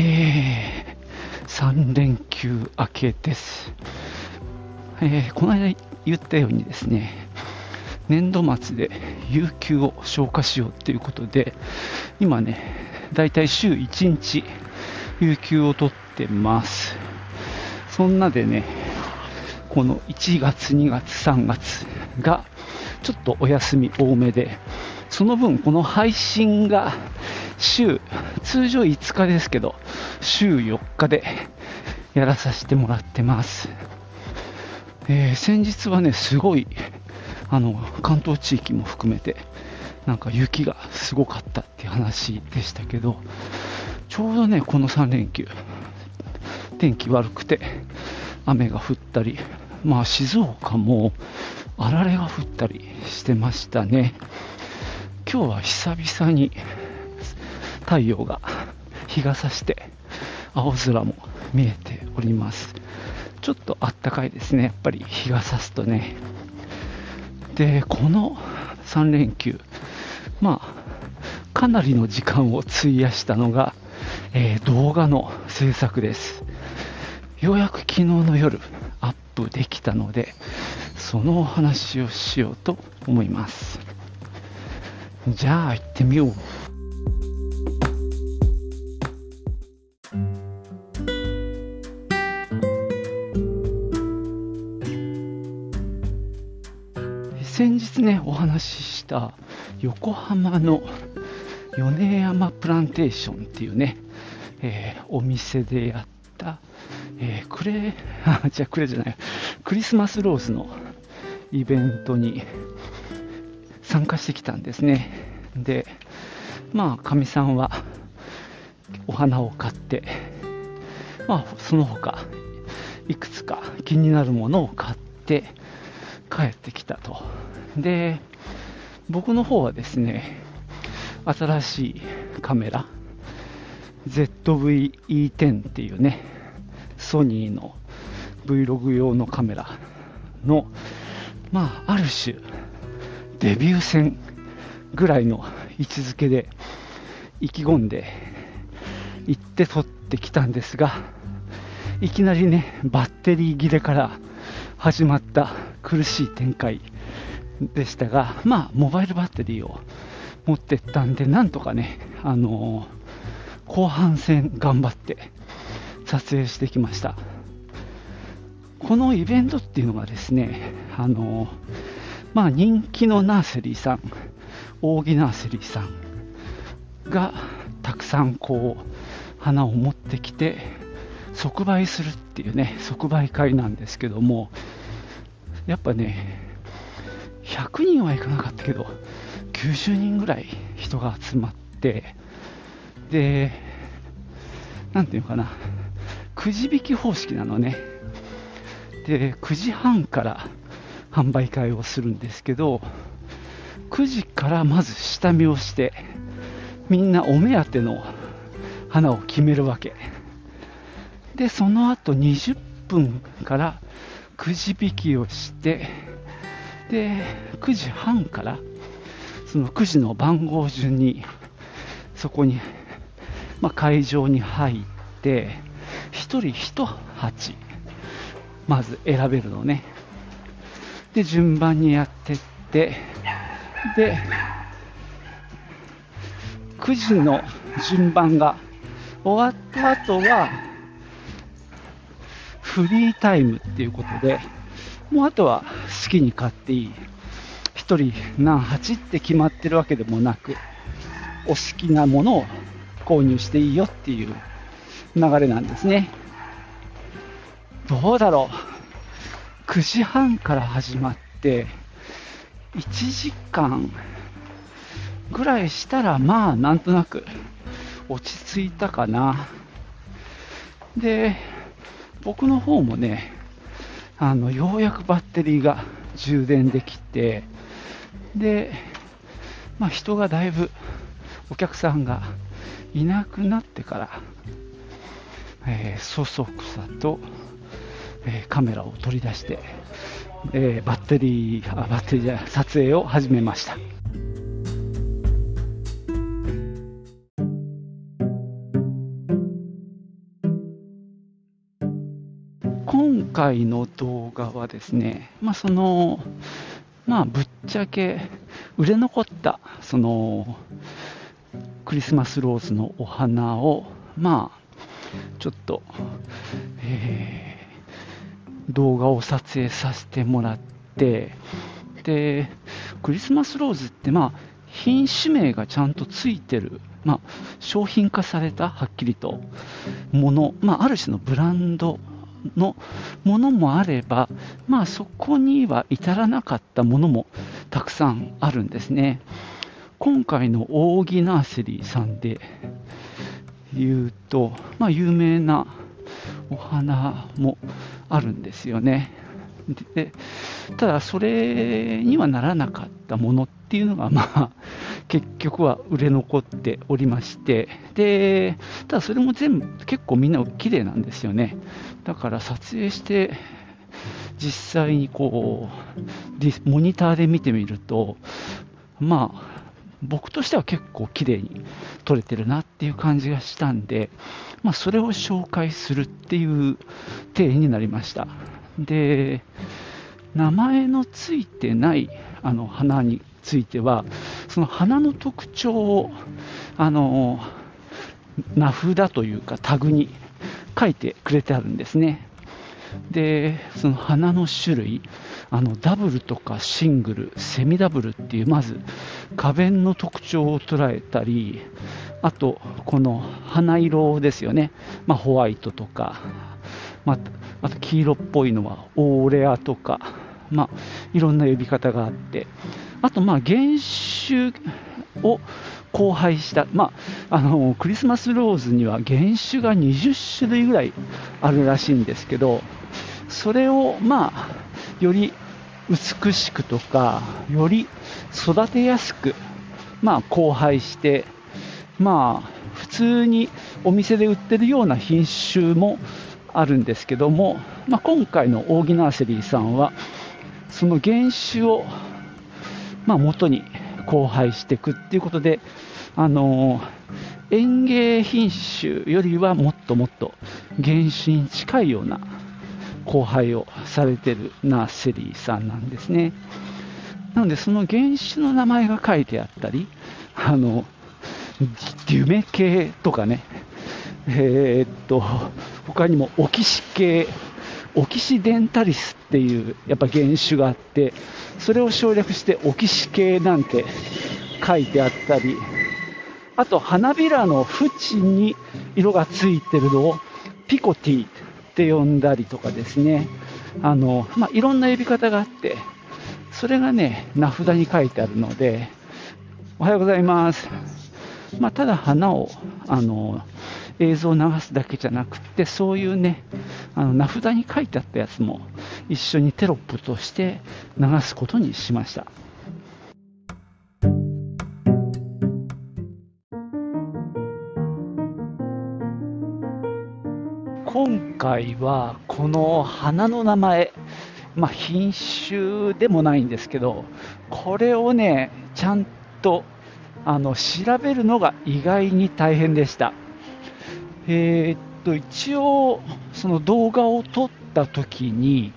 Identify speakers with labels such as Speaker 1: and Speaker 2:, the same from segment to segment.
Speaker 1: えー、3連休明けです。えーこの間言ったようにですね、年度末で有給を消化しようということで、今ね、だいたい週1日有給を取ってます。そんなでね、この1月、2月、3月がちょっとお休み多めで、その分この配信が週、通常5日ですけど、週4日でやらさせてもらってます。えー先日はね、すごい、あの、関東地域も含めて、なんか雪がすごかったっていう話でしたけど、ちょうどね、この3連休、天気悪くて、雨が降ったり、まあ静岡もあられが降ったりしてましたね。今日は久々に太陽が 日が差して青空も見えております。ちょっとあったかいですね、やっぱり日が差すとね。で、この3連休、まあ、かなりの時間を費やしたのが、えー動画の制作です。ようやく昨日の夜アップできたので、そのお話をしようと思います。じゃあ行ってみよう。た横浜の米山プランテーションっていうね、えーお店でやった、えークレ あ、じゃあクレじゃない、クリスマスローズのイベントに参加してきたんですね。で、まあ、かみさんはお花を買って、まあ、その他、いくつか気になるものを買って帰ってきたと。で、僕の方はですね、新しいカメラ、ZV-E10 っていうね、ソニーの Vlog 用のカメラの、まあ、ある種、デビュー戦ぐらいの位置づけで意気込んで行って撮ってきたんですが、いきなりね、バッテリー切れから始まった苦しい展開。でしたが、まあ、モバイルバッテリーを持ってったんで、なんとかね、あのー後半戦頑張って撮影してきました。このイベントっていうのがですね、あのーまあ、人気のナーセリーさん、扇ナーセリーさんがたくさんこう花を持ってきて即売するっていうね即売会なんですけどもやっぱね100人はいかなかったけど90人ぐらい人が集まってでなんていうのかなくじ引き方式なのね。で9時半から販売会をするんですけど9時からまず下見をしてみんなお目当ての花を決めるわけ。でその後20分からくじ引きをしてで9時半からその9時の番号順にそこに、まあ、会場に入って1人1鉢まず選べるのね。で順番にやってってで9時の順番が終わった後はフリータイムっていうことでもうあとは好きに買っていい。1人何鉢って決まってるわけでもなくお好きなものを購入していいよっていう流れなんですね。どうだろう。9時半から始まって1時間ぐらいしたらまあなんとなく落ち着いたかな。で、僕の方もね、あのようやくバッテリーが充電できて、で、まあ、人がだいぶ、お客さんがいなくなってから、えー、そそくさと、えー、カメラを取り出して、えー、バッテリー、あバッテリーじゃ撮影を始めました。回の動画はですね、まあ、その、まあ、ぶっちゃけ売れ残ったそのクリスマスローズのお花を、まあ、ちょっと、えー、動画を撮影させてもらって、で、クリスマスローズって、まあ、品種名がちゃんとついてる、まあ、商品化されたはっきりともの、まあ、ある種のブランドのものもあれば、まあ、そこには至らなかったものもたくさんあるんですね。今回のオーギナーセリーさんで言うと、まあ、有名なお花もあるんですよね。でただ、それにはならなかったものっていうのが、まあ、結局は売れ残っておりまして、でただそれも全部結構みんな綺麗なんですよね。だから撮影して、実際にこう、モニターで見てみると、まあ、僕としては結構綺麗に撮れてるなっていう感じがしたんで、まあ、それを紹介するっていう体になりました。で、名前のついてないあの花については、その花の特徴を、あの、名札というかタグに書いてくれてあるんですね。で、その花の種類、あのダブルとかシングル、セミダブルっていう、まず花弁の特徴を捉えたり、あと、この花色ですよね、まあ、ホワイトとか、まあ、あと黄色っぽいのはオーレアとか、まあ、いろんな呼び方があって、あと、まあ、原種を交配した、まあ、あのクリスマスローズには原種が20種類ぐらいあるらしいんですけど、それを、まあ、より美しくとか、より育てやすく、まあ、交配して、まあ、普通にお店で売ってるような品種もあるんですけども、まあ、今回のオーギナーセリーさんは、その原種を、まあ、元に交配していくっていうことで、あの園芸品種よりはもっともっと原種に近いような交配をされてるナーセリーさんなんですね。なので、その原種の名前が書いてあったり、あの、デュメ系とかね、えー、っと、他にもオキシ系、オキシデンタリスっていうやっぱ原種があって、それを省略してオキシ系なんて書いてあったり、あと花びらの縁に色がついてるのをピコティって呼んだりとかですね、あの、まあ、いろんな呼び方があって、それがね、名札に書いてあるので、おはようございます。まあ、ただ花を、あの、映像を流すだけじゃなくて、そういうね、あの名札に書いてあったやつも一緒にテロップとして流すことにしました。今回はこの花の名前、まあ、品種でもないんですけど、これをね、ちゃんとあの調べるのが意外に大変でした。えー、っと、一応、その動画を撮った時に、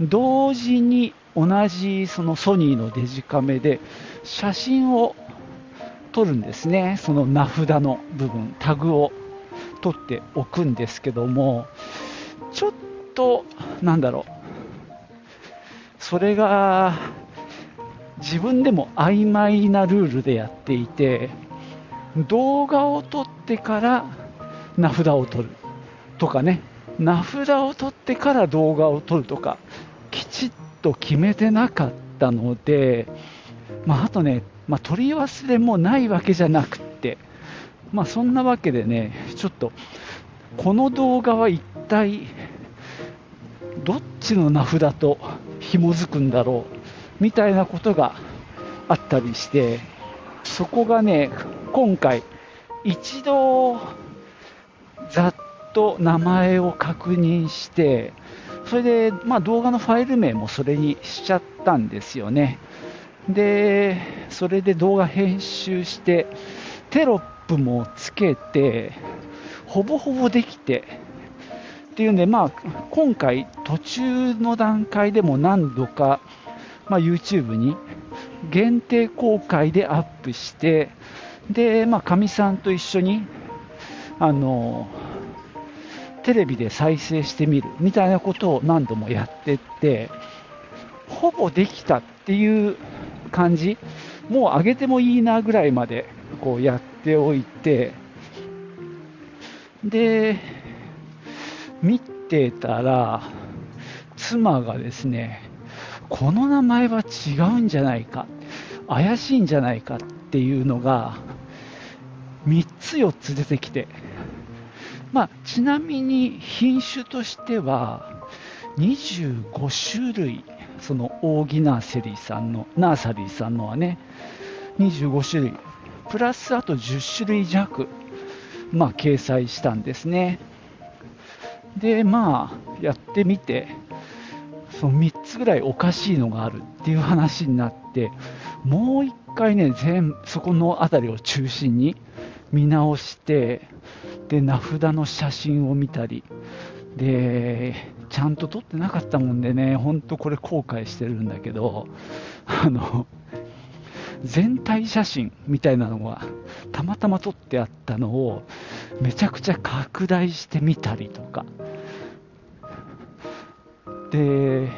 Speaker 1: 同時に同じそのソニーのデジカメで写真を撮るんですね、その名札の部分、タグを。取っておくんですけども、ちょっと、なんだろう、それが自分でも曖昧なルールでやっていて、動画を撮ってから名札を取る。とかね、名札を取ってから動画を撮るとか、きちっと決めてなかったので、まあ、あとね、まあ、取り忘れもないわけじゃなくて、まあ、そんなわけでね、ちょっとこの動画は一体どっちの名札と紐づくんだろう？みたいなことがあったりして。そこがね今回一度ざっと名前を確認してそれで、まあ、動画のファイル名もそれにしちゃったんですよね。でそれで動画編集してテロップもつけてほぼほぼできて。っていうんで、まあ、今回途中の段階でも何度か、まあ、YouTube に限定公開でアップしてで、まあ、かみさんと一緒にあのテレビで再生してみるみたいなことを何度もやってってほぼできたっていう感じもう上げてもいいなぐらいまでこうやっておいてで見てたら妻がですねこの名前は違うんじゃないか怪しいんじゃないかっていうのが3つ4つ出てきて、まあ、ちなみに品種としては25種類そのオーギナーセリーさんのナーサリーさんのはね25種類プラスあと10種類弱、まあ、掲載したんですね。でまあやってみてその3つぐらいおかしいのがあるっていう話になってもう1回ね全そこの辺りを中心に見直してで名札の写真を見たりでちゃんと撮ってなかったもんでね本当これ後悔してるんだけどあの全体写真みたいなのがたまたま撮ってあったのをめちゃくちゃ拡大してみたりとか。で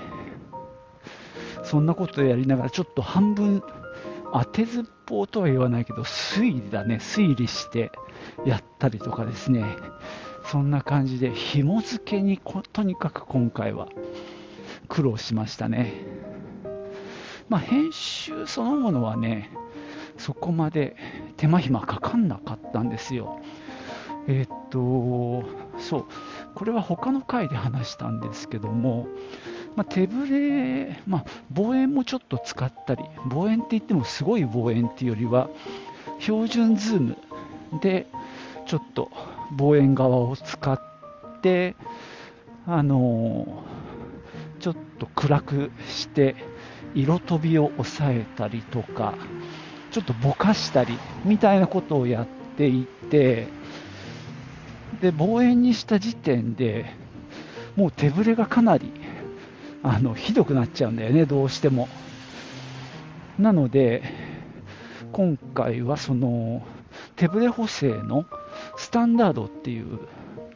Speaker 1: そんなことやりながらちょっと半分当てずっぽうとは言わないけど推理だね。推理してやったりとかですね。そんな感じで紐付けにとにかく今回は苦労しましたね。まあ編集そのものはねそこまで手間暇かかんなかったんですよ。えー、っとそう。これは他の回で話したんですけどもまあ、手ぶれ、まあ、望遠もちょっと使ったり、望遠って言ってもすごい望遠っていうよりは、標準ズームでちょっと望遠側を使って、あのー、ちょっと暗くして、色飛びを抑えたりとか、ちょっとぼかしたりみたいなことをやっていて、で望遠にした時点でもう手ぶれがかなりあのひどくなっちゃうんだよね、どうしても。なので、今回はその手ブレ補正のスタンダードっていう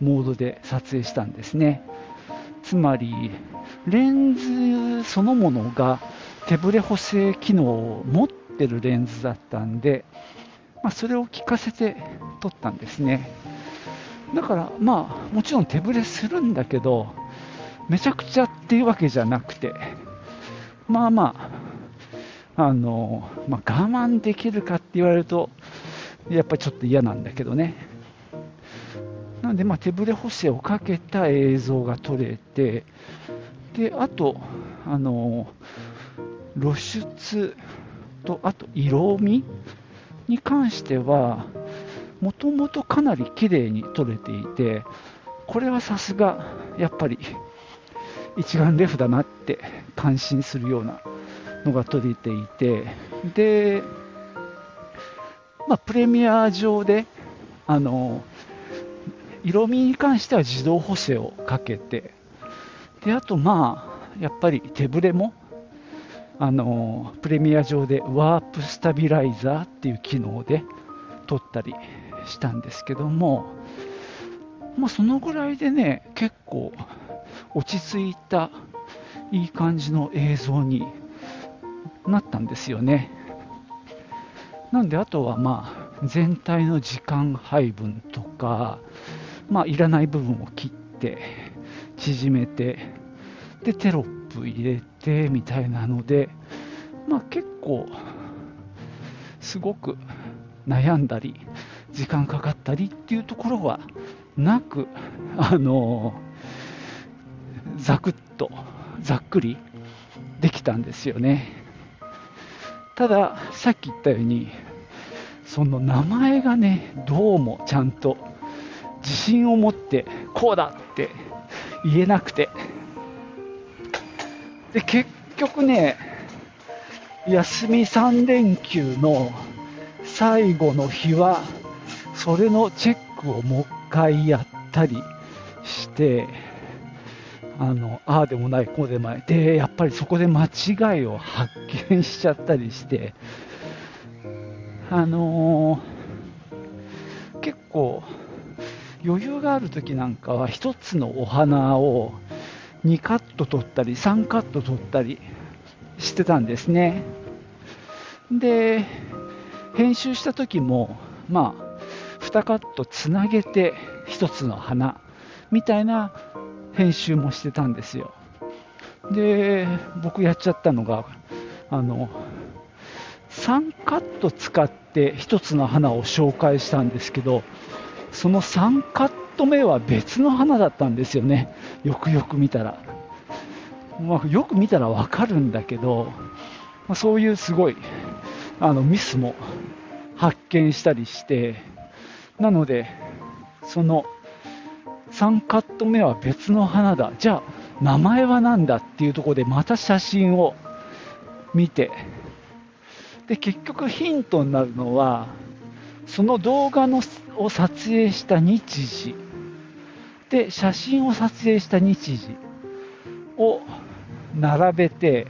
Speaker 1: モードで撮影したんですね。つまり、レンズそのものが手ブレ補正機能を持ってるレンズだったんで、まあ、それを効かせて撮ったんですね。だから、まあ、もちろん手ブレするんだけど、めちゃくちゃっていうわけじゃなくて、まあまあ、あの、まあ、我慢できるかって言われると、やっぱりちょっと嫌なんだけどね。なんで、まあ、手ブレ補正をかけた映像が撮れて、で、あと、あの、露出と、あと色味に関しては、もともとかなり綺麗に撮れていて、これはさすが、やっぱり一眼レフだなって感心するようなのが撮れていて、で、まあ、プレミア上で、あの、色味に関しては自動補正をかけて、で、あとまあ、やっぱり手ぶれも、あの、プレミア上でワープスタビライザーっていう機能で撮ったりしたんですけども、まあ、そのぐらいでね、結構落ち着いたいい感じの映像になったんですよね。なんであとはまあ全体の時間配分とか、まあ、いらない部分を切って縮めてでテロップ入れてみたいなので、まあ、結構すごく悩んだり時間かかったりっていうところはなくあのざくっとざっくりできたんですよね。たださっき言ったようにその名前がねどうもちゃんと自信を持ってこうだって言えなくて。で結局ね休み3連休の最後の日はそれのチェックをもう一回やったりしてあのああでもないこうでもない。でやっぱりそこで間違いを発見しちゃったりして。あのー、結構余裕がある時なんかは1つのお花を2カット取ったり3カット取ったりしてたんですね。で編集した時もまあ2カットつなげて1つの花みたいな編集もしてたんですよ。で僕やっちゃったのがあの3カット使って1つの花を紹介したんですけどその3カット目は別の花だったんですよね。よくよく見たら、まあ、よく見たらわかるんだけど、まあ、そういうすごいあのミスも発見したりしてなのでその3カット目は別の花だ。じゃあ名前は何だっていうところでまた写真を見て。で結局ヒントになるのはその動画のを撮影した日時。で写真を撮影した日時を並べて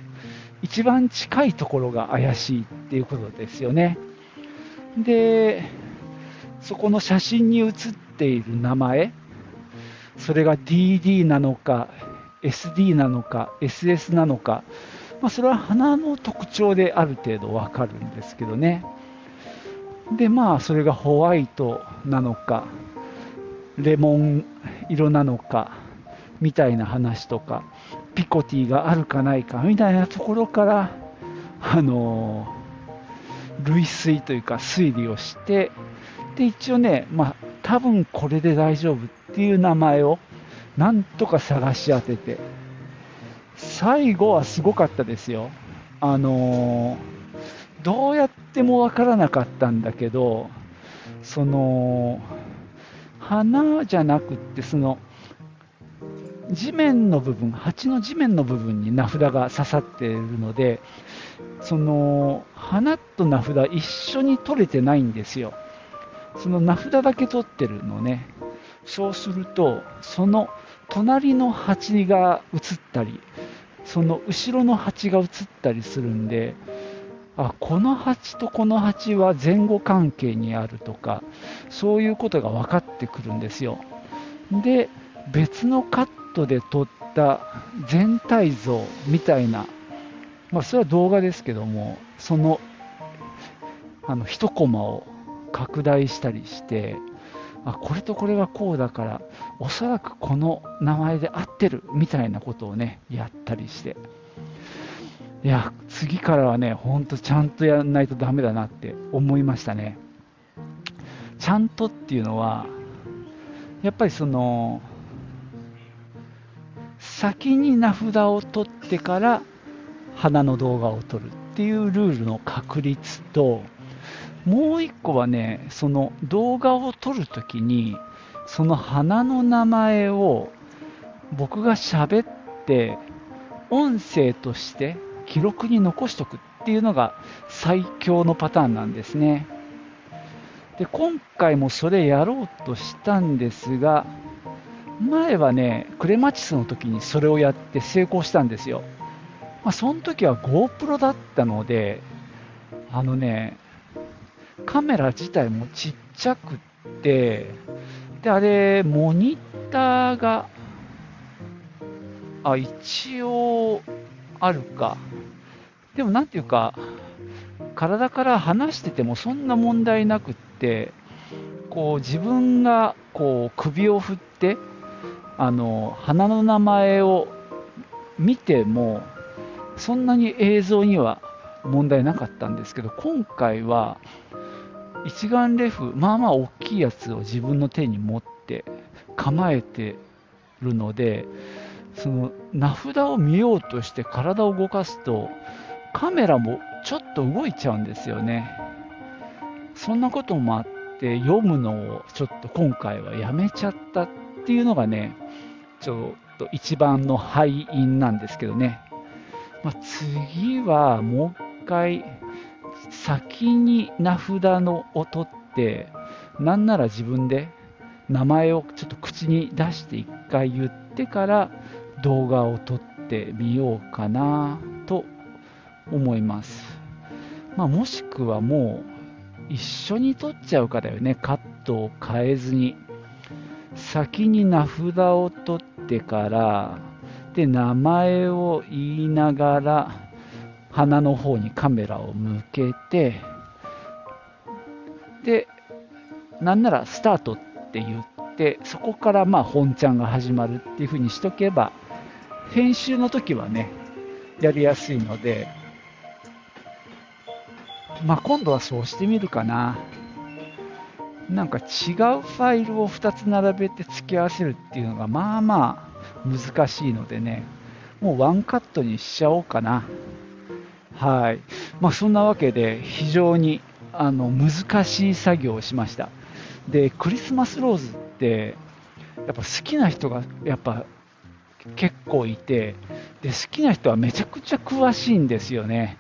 Speaker 1: 一番近いところが怪しいっていうことですよね。でそこの写真に写っている名前。それが DD なのか SD なのか SS なのか、まあ、それは花の特徴である程度わかるんですけどね。でまあそれがホワイトなのかレモン色なのかみたいな話とかピコティがあるかないかみたいなところからあの類推というか推理をしてで一応ねまあ多分これで大丈夫っっていう名前をなんとか探し当てて最後はすごかったですよ。あのどうやってもわからなかったんだけどその花じゃなくってその地面の部分鉢の地面の部分に名札が刺さっているのでその花と名札一緒に取れてないんですよ。その名札だけ取ってるのね。そうするとその隣の鉢が映ったりその後ろの鉢が映ったりするんであこの鉢とこの鉢は前後関係にあるとかそういうことが分かってくるんですよ。で別のカットで撮った全体像みたいな、まあ、それは動画ですけどもそのあの1コマを拡大したりしてあこれとこれがこうだからおそらくこの名前で合ってるみたいなことをねやったりして。いや次からはねほんとちゃんとやらないとダメだなって思いましたね。ちゃんとっていうのはやっぱりその先に名札を取ってから花の動画を撮るっていうルールの確率ともう一個はね、その動画を撮るときに、その花の名前を僕が喋って、音声として記録に残しとくっていうのが最強のパターンなんですね。で、今回もそれやろうとしたんですが、前はね、クレマチスの時にそれをやって成功したんですよ。まあ、その時は GoPro だったので、あのね、カメラ自体もちっちゃくって、で、あれ、モニターが、あ、一応、あるか。でも、なんていうか、体から離しててもそんな問題なくって、こう、自分が、こう、首を振って、あの、花の名前を見ても、そんなに映像には問題なかったんですけど、今回は、一眼レフ、まあまあ大きいやつを自分の手に持って構えてるので、その名札を見ようとして体を動かすと、カメラもちょっと動いちゃうんですよね。そんなこともあって読むのをちょっと今回はやめちゃったっていうのがね、ちょっと一番の敗因なんですけどね。まあ、次はもう一回先に名札のを取って、なんなら自分で名前をちょっと口に出して一回言ってから動画を撮ってみようかなと思います。まあ、もしくはもう一緒に撮っちゃうかだよね、カットを変えずに。先に名札を取ってから、で、名前を言いながら、鼻の方にカメラを向けて、で、なんならスタートって言って、そこからまあ本ちゃんが始まるっていう風にしとけば、編集の時はね、やりやすいので、まあ、今度はそうしてみるかな。なんか違うファイルを2つ並べて付き合わせるっていうのがまあまあ難しいのでね、もうワンカットにしちゃおうかな。はい。まあそんなわけで非常にあの難しい作業をしました。で、クリスマスローズってやっぱ好きな人がやっぱ結構いてで好きな人はめちゃくちゃ詳しいんですよね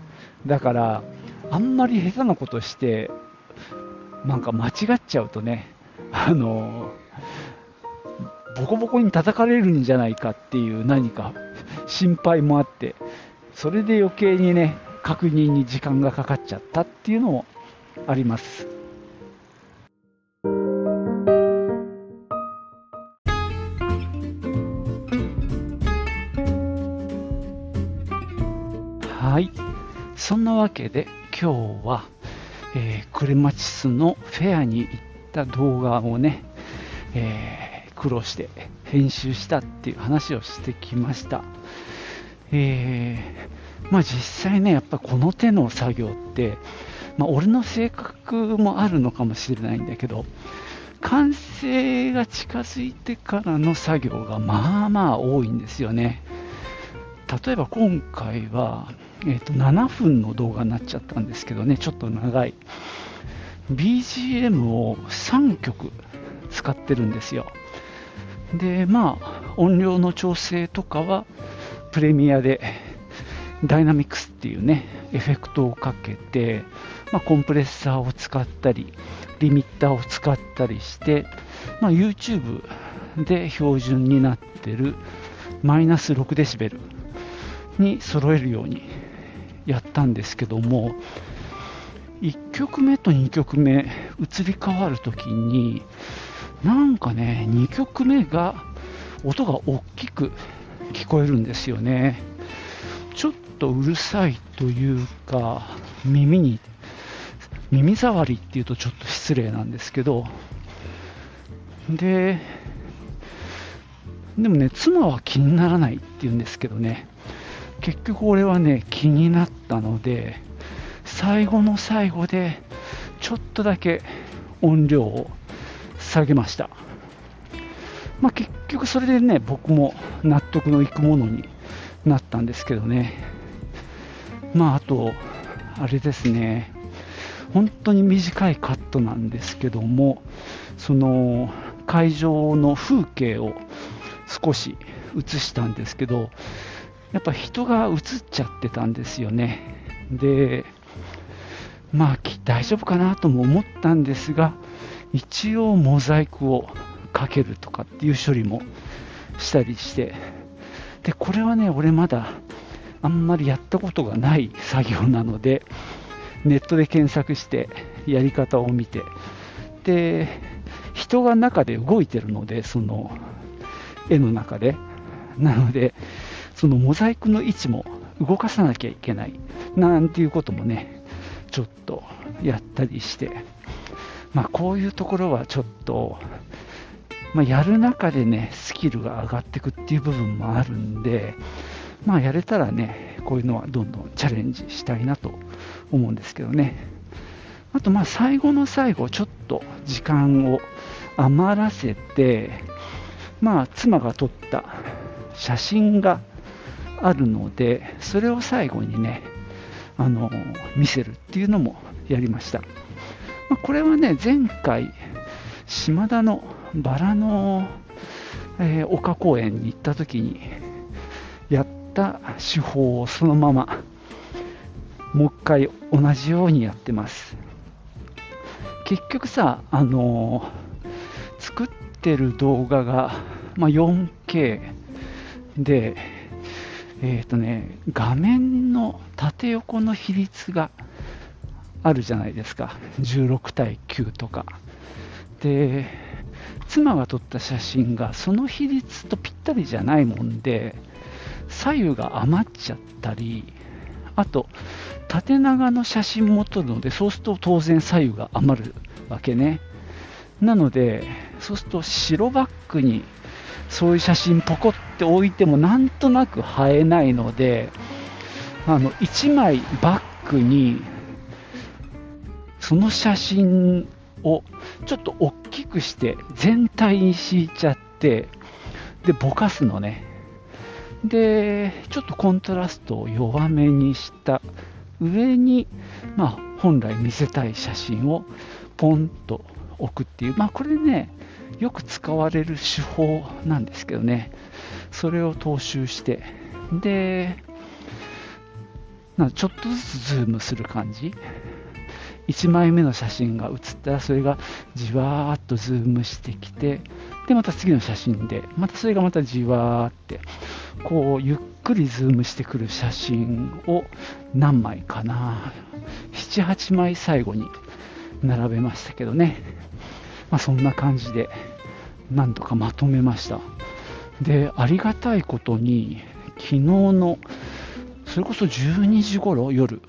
Speaker 1: だからあんまり下手なことしてなんか間違っちゃうとねあのボコボコに叩かれるんじゃないかっていう何か心配もあってそれで余計にね確認に時間がかかっちゃったっていうのもありますはいそんなわけで今日は、えー、クレマチスのフェアに行った動画をね、えー、苦労して編集したっていう話をしてきました。えー、まあ実際ね、やっぱこの手の作業って、まあ俺の性格もあるのかもしれないんだけど、完成が近づいてからの作業がまあまあ多いんですよね。例えば今回は、えー、と7分の動画になっちゃったんですけどね、ちょっと長い。BGM を3曲使ってるんですよ。で、まあ、音量の調整とかは、プレミアで、ダイナミクスっていうね、エフェクトをかけて、まあ、コンプレッサーを使ったり、リミッターを使ったりして、まあ、YouTube で標準になってるマイナス6デシベルに揃えるようにやったんですけども1曲目と2曲目移り変わるときになんかね2曲目が音が大きく聞こえるんですよね。ちょっとうるさいというか耳に耳障りっていうとちょっと失礼なんですけど。ででもね妻は気にならないって言うんですけどね。結局俺はね気になったので最後の最後でちょっとだけ音量を下げました、まあ、結局それでね僕も納得のいくものになったんですけどね。まああとあれですね本当に短いカットなんですけどもその会場の風景を少し映したんですけどやっぱ人が映っちゃってたんですよね。で、まあ大丈夫かなとも思ったんですが、一応モザイクをかけるとかっていう処理もしたりして、で、これはね、俺まだあんまりやったことがない作業なので、ネットで検索してやり方を見て、で、人が中で動いてるので、その絵の中で。なので、そのモザイクの位置も動かさなきゃいけない。なんていうこともねちょっとやったりして。まあこういうところはちょっとまあ、やる中でねスキルが上がっていくっていう部分もあるんでまあやれたらねこういうのはどんどんチャレンジしたいなと思うんですけどね。あとまあ最後の最後ちょっと時間を余らせてまあ妻が撮った写真があるのでそれを最後にねあの見せるっていうのもやりました、まあ、これはね前回島田のバラの、えー、丘公園に行った時にった手法をそのままもう一回同じようにやってます。結局さあのー、作ってる動画が、まあ、4K でえっ、ー、とね画面の縦横の比率があるじゃないですか。16対9とか。で妻が撮った写真がその比率とぴったりじゃないもんで左右が余っちゃったりあと縦長の写真も撮るのでそうすると当然左右が余るわけね。なのでそうすると白バックにそういう写真ポコって置いてもなんとなく映えないのであの1枚バックにその写真をちょっと大きくして全体に敷いちゃってでぼかすのね。でちょっとコントラストを弱めにした。上に、まあ、本来見せたい写真をポンと置くっていう、まあ、これねよく使われる手法なんですけどね。それを踏襲して。でちょっとずつズームする感じ。1枚目の写真が写ったらそれがじわーっとズームしてきてでまた次の写真でまたそれがまたじわーってこうゆっくりズームしてくる写真を何枚かな。78枚最後に並べましたけどね、まあ、そんな感じでなんとかまとめました。でありがたいことに昨日のそれこそ12時頃夜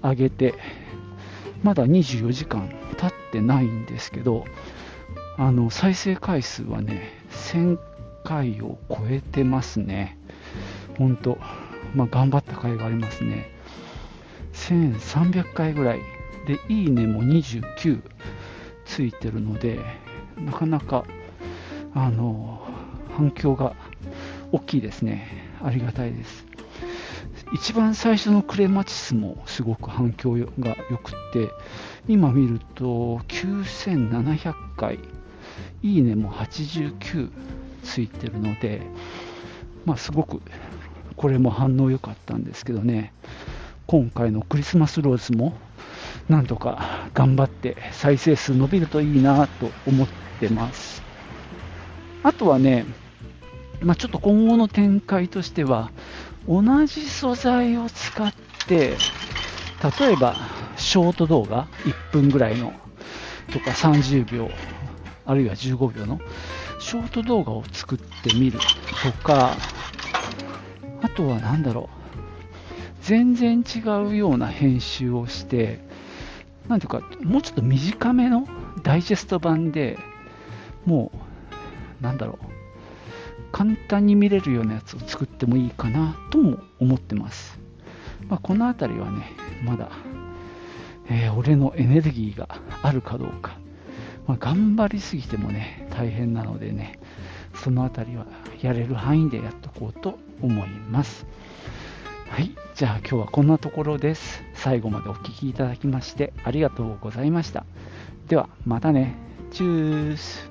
Speaker 1: 上げてまだ24時間経ってないんですけど、あの再生回数はね、1000回を超えてますね。本当、まあ、頑張った回がありますね。1300回ぐらいで、いいねも29ついてるので、なかなか、あの、反響が大きいですね。ありがたいです。一番最初のクレマチスもすごく反響が良くて、今見ると9700回、いいねも89ついてるので、まあ、すごくこれも反応良かったんですけどね、今回のクリスマスローズもなんとか頑張って再生数伸びるといいなと思ってます。あとはね、まあ、ちょっと今後の展開としては、同じ素材を使って、例えばショート動画、1分ぐらいのとか30秒、あるいは15秒のショート動画を作ってみるとか、あとは何だろう、全然違うような編集をして、なんていうか、もうちょっと短めのダイジェスト版でもう、なんだろう、簡単に見れるようなやつを作ってもいいかなとも思ってます。まあ、この辺りはね、まだ、えー、俺のエネルギーがあるかどうか、まあ、頑張りすぎてもね、大変なのでね、その辺りはやれる範囲でやっとこうと思います。はい、じゃあ今日はこんなところです。最後までお聴きいただきましてありがとうございました。ではまたね。チュース